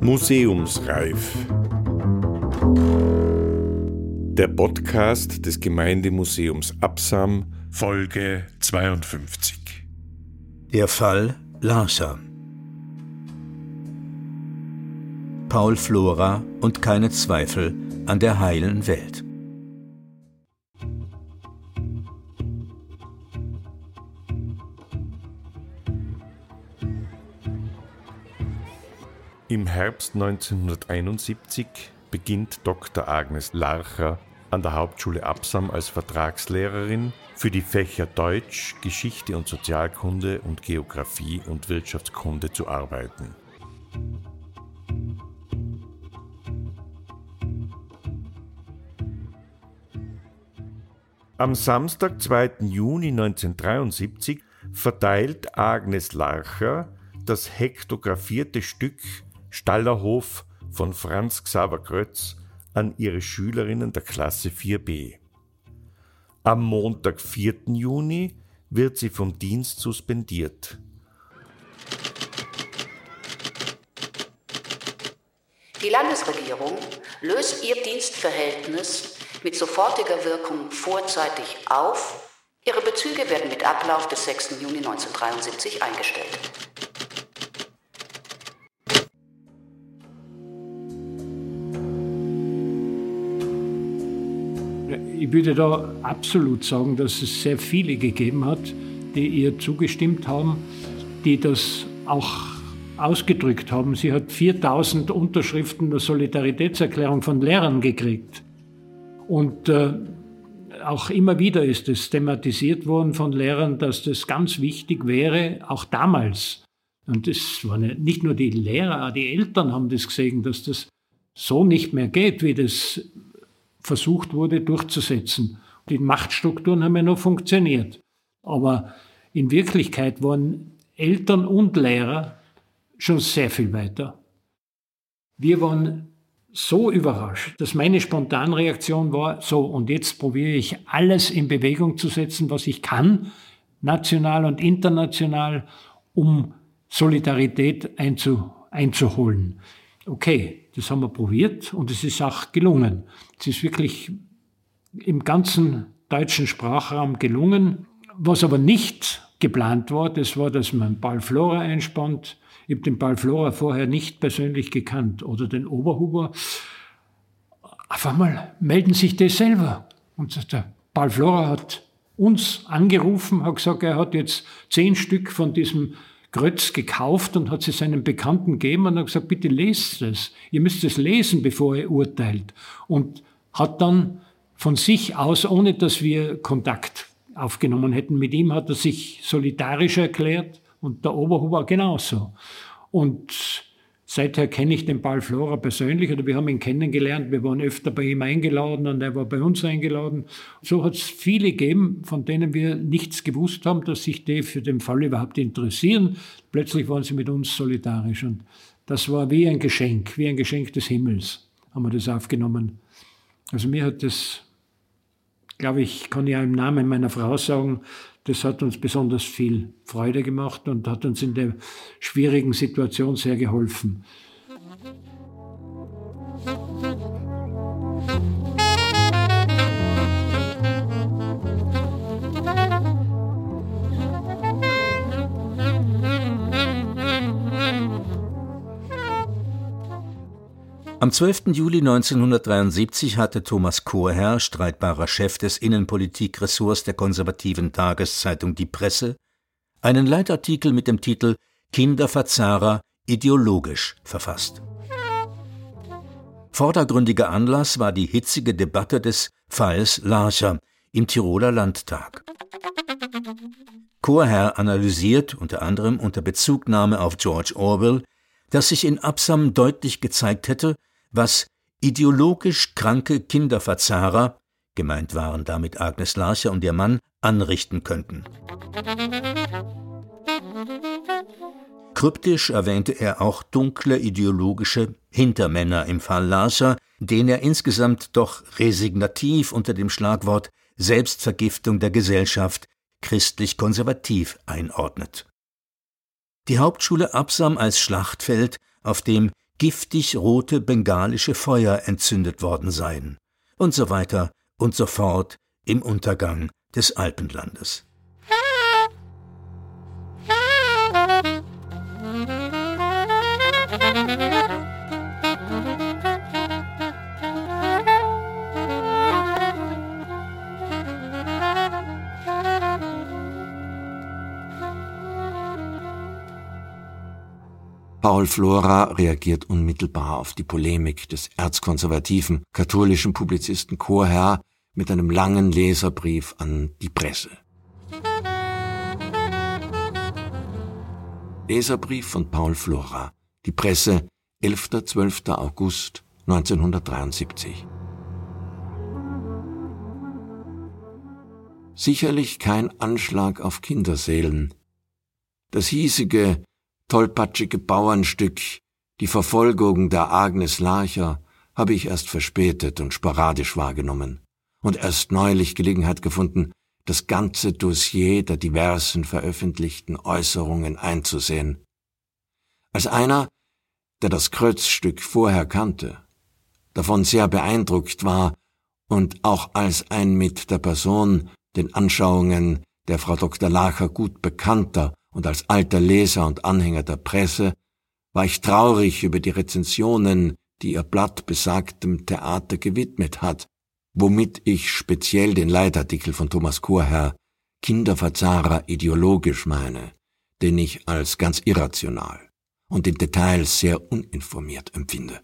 Museumsreif. Der Podcast des Gemeindemuseums Absam, Folge 52. Der Fall Larsa. Paul Flora und keine Zweifel an der heilen Welt. Im Herbst 1971 beginnt Dr. Agnes Larcher an der Hauptschule Absam als Vertragslehrerin für die Fächer Deutsch, Geschichte und Sozialkunde und Geographie und Wirtschaftskunde zu arbeiten. Am Samstag, 2. Juni 1973, verteilt Agnes Larcher das hektografierte Stück Stallerhof von Franz Xaver Krötz an ihre Schülerinnen der Klasse 4b. Am Montag, 4. Juni, wird sie vom Dienst suspendiert. Die Landesregierung löst ihr Dienstverhältnis mit sofortiger Wirkung vorzeitig auf. Ihre Bezüge werden mit Ablauf des 6. Juni 1973 eingestellt. Ich würde da absolut sagen, dass es sehr viele gegeben hat, die ihr zugestimmt haben, die das auch ausgedrückt haben. Sie hat 4000 Unterschriften der Solidaritätserklärung von Lehrern gekriegt. Und äh, auch immer wieder ist es thematisiert worden von Lehrern, dass das ganz wichtig wäre, auch damals. Und das waren nicht nur die Lehrer, auch die Eltern haben das gesehen, dass das so nicht mehr geht, wie das versucht wurde durchzusetzen. Die Machtstrukturen haben ja noch funktioniert. Aber in Wirklichkeit waren Eltern und Lehrer schon sehr viel weiter. Wir waren so überrascht, dass meine Spontanreaktion war, so und jetzt probiere ich alles in Bewegung zu setzen, was ich kann, national und international, um Solidarität einzu, einzuholen. Okay, das haben wir probiert und es ist auch gelungen. Es ist wirklich im ganzen deutschen Sprachraum gelungen. Was aber nicht geplant war, das war, dass man Flora einspannt. Ich habe den Flora vorher nicht persönlich gekannt oder den Oberhuber. Auf einmal melden sich die selber. Und der Flora hat uns angerufen, hat gesagt, er hat jetzt zehn Stück von diesem Grötz gekauft und hat sie seinen Bekannten gegeben und hat gesagt, bitte lest es. Ihr müsst es lesen, bevor ihr urteilt. Und hat dann von sich aus, ohne dass wir Kontakt aufgenommen hätten mit ihm, hat er sich solidarisch erklärt und der Oberhuber genauso. Und Seither kenne ich den Paul Flora persönlich oder wir haben ihn kennengelernt. Wir waren öfter bei ihm eingeladen und er war bei uns eingeladen. So hat es viele gegeben, von denen wir nichts gewusst haben, dass sich die für den Fall überhaupt interessieren. Plötzlich waren sie mit uns solidarisch und das war wie ein Geschenk, wie ein Geschenk des Himmels haben wir das aufgenommen. Also mir hat das, glaube ich, kann ja im Namen meiner Frau sagen, das hat uns besonders viel Freude gemacht und hat uns in der schwierigen Situation sehr geholfen. Am 12. Juli 1973 hatte Thomas Chorherr, streitbarer Chef des Innenpolitikressorts der konservativen Tageszeitung Die Presse, einen Leitartikel mit dem Titel Kinderverzahrer ideologisch verfasst. Vordergründiger Anlass war die hitzige Debatte des Falls Larcher im Tiroler Landtag. Chorherr analysiert unter anderem unter Bezugnahme auf George Orwell dass sich in Absam deutlich gezeigt hätte, was ideologisch kranke Kinderverzahrer, gemeint waren damit Agnes Larcher und ihr Mann, anrichten könnten. Kryptisch erwähnte er auch dunkle ideologische Hintermänner im Fall Larcher, den er insgesamt doch resignativ unter dem Schlagwort Selbstvergiftung der Gesellschaft christlich-konservativ einordnet die Hauptschule Absam als Schlachtfeld, auf dem giftig rote bengalische Feuer entzündet worden seien und so weiter und so fort im Untergang des Alpenlandes. Paul Flora reagiert unmittelbar auf die Polemik des erzkonservativen katholischen Publizisten Chorherr mit einem langen Leserbrief an die Presse. Leserbrief von Paul Flora. Die Presse, 11. 12. August 1973. Sicherlich kein Anschlag auf Kinderseelen. Das hiesige tollpatschige Bauernstück, die Verfolgung der Agnes Larcher, habe ich erst verspätet und sporadisch wahrgenommen und erst neulich Gelegenheit gefunden, das ganze Dossier der diversen veröffentlichten Äußerungen einzusehen. Als einer, der das Kreuzstück vorher kannte, davon sehr beeindruckt war und auch als ein mit der Person, den Anschauungen der Frau Dr. Lacher gut bekannter und als alter Leser und Anhänger der Presse war ich traurig über die Rezensionen, die ihr Blatt besagtem Theater gewidmet hat, womit ich speziell den Leitartikel von Thomas Chorherr Kinderverzahrer ideologisch meine, den ich als ganz irrational und in Details sehr uninformiert empfinde.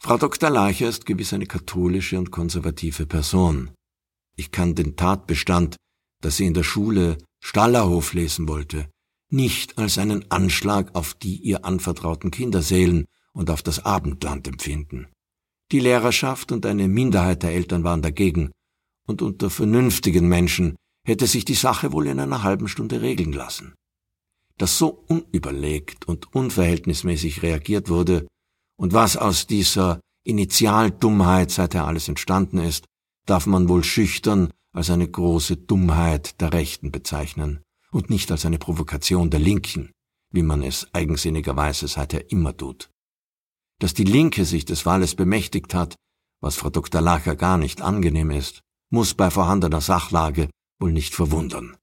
Frau Dr. Larcher ist gewiss eine katholische und konservative Person. Ich kann den Tatbestand, dass sie in der Schule Stallerhof lesen wollte, nicht als einen Anschlag auf die ihr anvertrauten Kinderseelen und auf das Abendland empfinden. Die Lehrerschaft und eine Minderheit der Eltern waren dagegen, und unter vernünftigen Menschen hätte sich die Sache wohl in einer halben Stunde regeln lassen. Dass so unüberlegt und unverhältnismäßig reagiert wurde und was aus dieser Initialdummheit seither alles entstanden ist, darf man wohl schüchtern als eine große Dummheit der Rechten bezeichnen und nicht als eine Provokation der Linken, wie man es eigensinnigerweise seither immer tut. Dass die Linke sich des Falles bemächtigt hat, was Frau Dr. Lacher gar nicht angenehm ist, muss bei vorhandener Sachlage wohl nicht verwundern.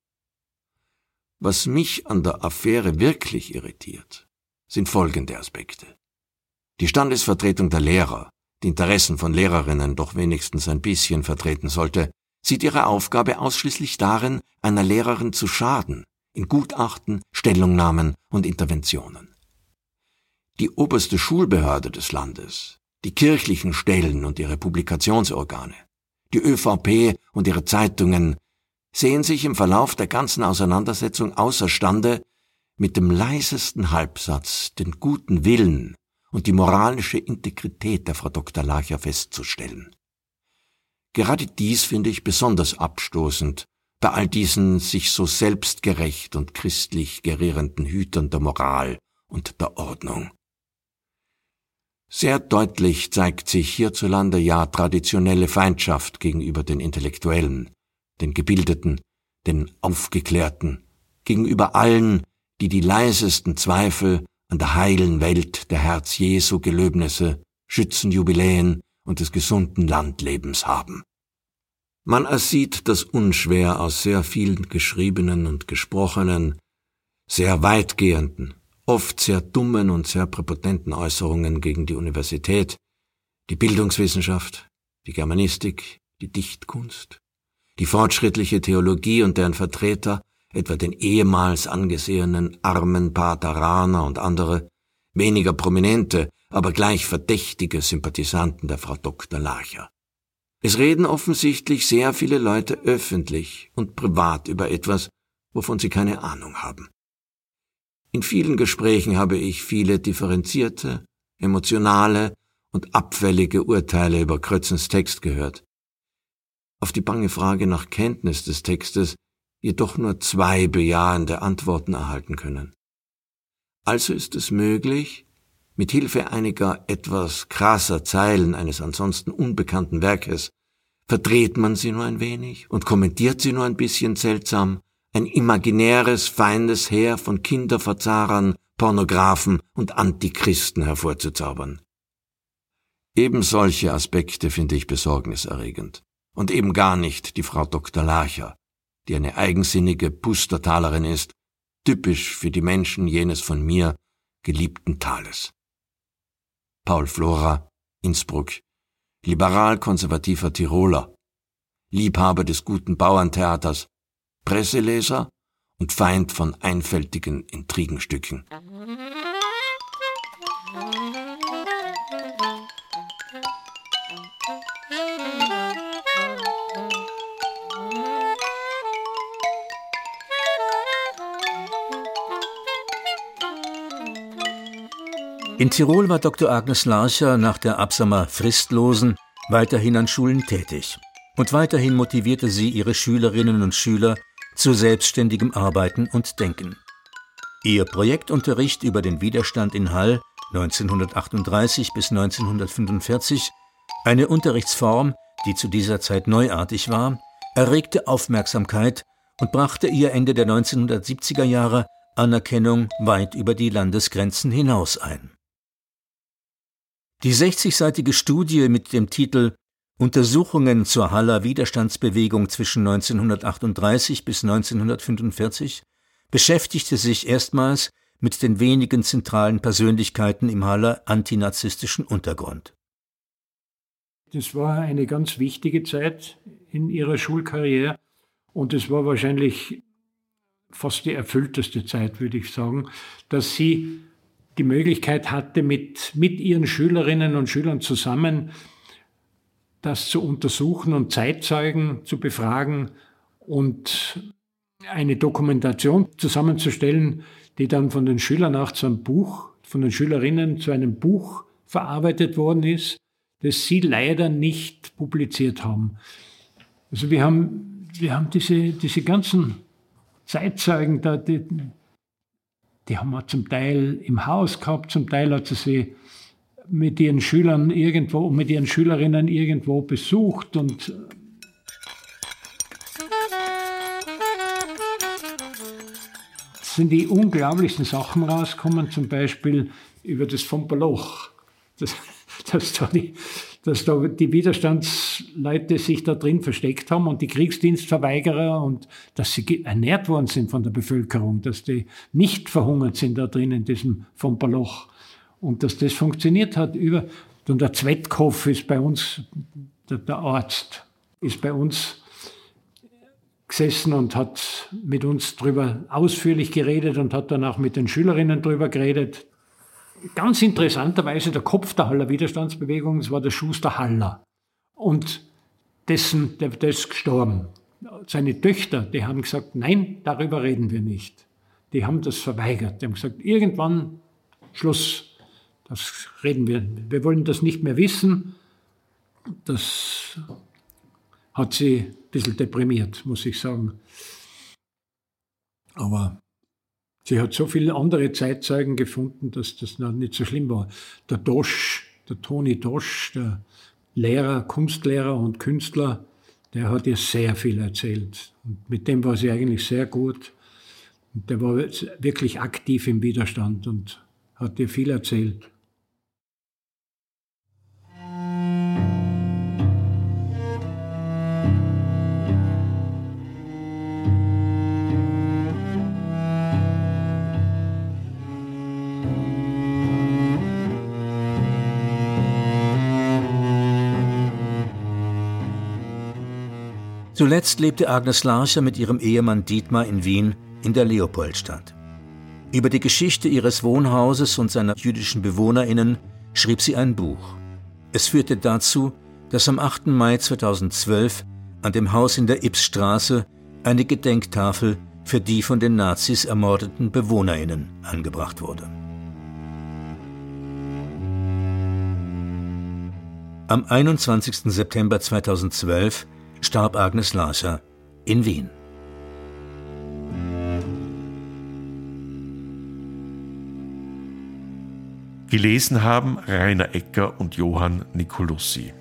Was mich an der Affäre wirklich irritiert, sind folgende Aspekte. Die Standesvertretung der Lehrer, die Interessen von Lehrerinnen doch wenigstens ein bisschen vertreten sollte, sieht ihre Aufgabe ausschließlich darin, einer Lehrerin zu schaden, in Gutachten, Stellungnahmen und Interventionen. Die oberste Schulbehörde des Landes, die kirchlichen Stellen und ihre Publikationsorgane, die ÖVP und ihre Zeitungen sehen sich im Verlauf der ganzen Auseinandersetzung außerstande, mit dem leisesten Halbsatz den guten Willen und die moralische Integrität der Frau Dr. Lacher festzustellen. Gerade dies finde ich besonders abstoßend bei all diesen sich so selbstgerecht und christlich gerierenden Hütern der Moral und der Ordnung. Sehr deutlich zeigt sich hierzulande ja traditionelle Feindschaft gegenüber den Intellektuellen, den Gebildeten, den Aufgeklärten, gegenüber allen, die die leisesten Zweifel an der heilen Welt der Herz Jesu Gelöbnisse, Schützenjubiläen und des gesunden Landlebens haben. Man ersieht das unschwer aus sehr vielen geschriebenen und gesprochenen, sehr weitgehenden, oft sehr dummen und sehr präpotenten Äußerungen gegen die Universität, die Bildungswissenschaft, die Germanistik, die Dichtkunst, die fortschrittliche Theologie und deren Vertreter, etwa den ehemals angesehenen armen Pateraner und andere, weniger prominente, aber gleich verdächtige Sympathisanten der Frau Dr. Larcher. Es reden offensichtlich sehr viele Leute öffentlich und privat über etwas, wovon sie keine Ahnung haben. In vielen Gesprächen habe ich viele differenzierte, emotionale und abfällige Urteile über Krötzens Text gehört. Auf die bange Frage nach Kenntnis des Textes jedoch nur zwei bejahende Antworten erhalten können. Also ist es möglich, mit Hilfe einiger etwas krasser Zeilen eines ansonsten unbekannten Werkes verdreht man sie nur ein wenig und kommentiert sie nur ein bisschen seltsam, ein imaginäres Feindesheer von Kinderverzahrern, Pornographen und Antichristen hervorzuzaubern. Eben solche Aspekte finde ich besorgniserregend. Und eben gar nicht die Frau Dr. Larcher, die eine eigensinnige Pustertalerin ist, typisch für die Menschen jenes von mir geliebten Tales. Paul Flora, Innsbruck, liberal-konservativer Tiroler, Liebhaber des guten Bauerntheaters, Presseleser und Feind von einfältigen Intrigenstücken. In Tirol war Dr. Agnes Larcher nach der Absammer fristlosen weiterhin an Schulen tätig. Und weiterhin motivierte sie ihre Schülerinnen und Schüler zu selbstständigem Arbeiten und Denken. Ihr Projektunterricht über den Widerstand in Hall 1938 bis 1945, eine Unterrichtsform, die zu dieser Zeit neuartig war, erregte Aufmerksamkeit und brachte ihr Ende der 1970er Jahre Anerkennung weit über die Landesgrenzen hinaus ein. Die 60-seitige Studie mit dem Titel Untersuchungen zur Haller Widerstandsbewegung zwischen 1938 bis 1945 beschäftigte sich erstmals mit den wenigen zentralen Persönlichkeiten im Haller antinazistischen Untergrund. Das war eine ganz wichtige Zeit in ihrer Schulkarriere und es war wahrscheinlich fast die erfüllteste Zeit, würde ich sagen, dass sie die Möglichkeit hatte, mit, mit ihren Schülerinnen und Schülern zusammen das zu untersuchen und Zeitzeugen zu befragen und eine Dokumentation zusammenzustellen, die dann von den Schülern auch zu einem Buch, von den Schülerinnen zu einem Buch verarbeitet worden ist, das sie leider nicht publiziert haben. Also wir haben, wir haben diese, diese ganzen Zeitzeugen da, die, die haben wir zum Teil im Haus gehabt, zum Teil hat sie sie mit ihren Schülern irgendwo, mit ihren Schülerinnen irgendwo besucht und sind die unglaublichsten Sachen rausgekommen, zum Beispiel über das Fomperloch, dass, dass, da die, dass da die Widerstandsleute sich da drin versteckt haben und die Kriegsdienstverweigerer und dass sie ernährt worden sind von der Bevölkerung, dass die nicht verhungert sind da drin in diesem Fomperloch und dass das funktioniert hat. Über, und der Zwetkopf ist bei uns, der, der Arzt, ist bei uns gesessen und hat mit uns darüber ausführlich geredet und hat dann auch mit den Schülerinnen darüber geredet. Ganz interessanterweise der Kopf der Haller Widerstandsbewegung, das war der Schuster Haller. Und dessen, der, der ist gestorben. Seine Töchter, die haben gesagt, nein, darüber reden wir nicht. Die haben das verweigert. Die haben gesagt, irgendwann Schluss. Das reden wir. Wir wollen das nicht mehr wissen. Das hat sie ein bisschen deprimiert, muss ich sagen. Aber sie hat so viele andere Zeitzeugen gefunden, dass das noch nicht so schlimm war. Der Dosch, der Toni Dosch, der Lehrer, Kunstlehrer und Künstler, der hat ihr sehr viel erzählt. Und mit dem war sie eigentlich sehr gut. Und der war wirklich aktiv im Widerstand und hat ihr viel erzählt. Zuletzt lebte Agnes Larcher mit ihrem Ehemann Dietmar in Wien in der Leopoldstadt. Über die Geschichte ihres Wohnhauses und seiner jüdischen BewohnerInnen schrieb sie ein Buch. Es führte dazu, dass am 8. Mai 2012 an dem Haus in der Ibsstraße eine Gedenktafel für die von den Nazis ermordeten BewohnerInnen angebracht wurde. Am 21. September 2012 starb Agnes Larcher in Wien. Gelesen haben Rainer Ecker und Johann Nicolussi.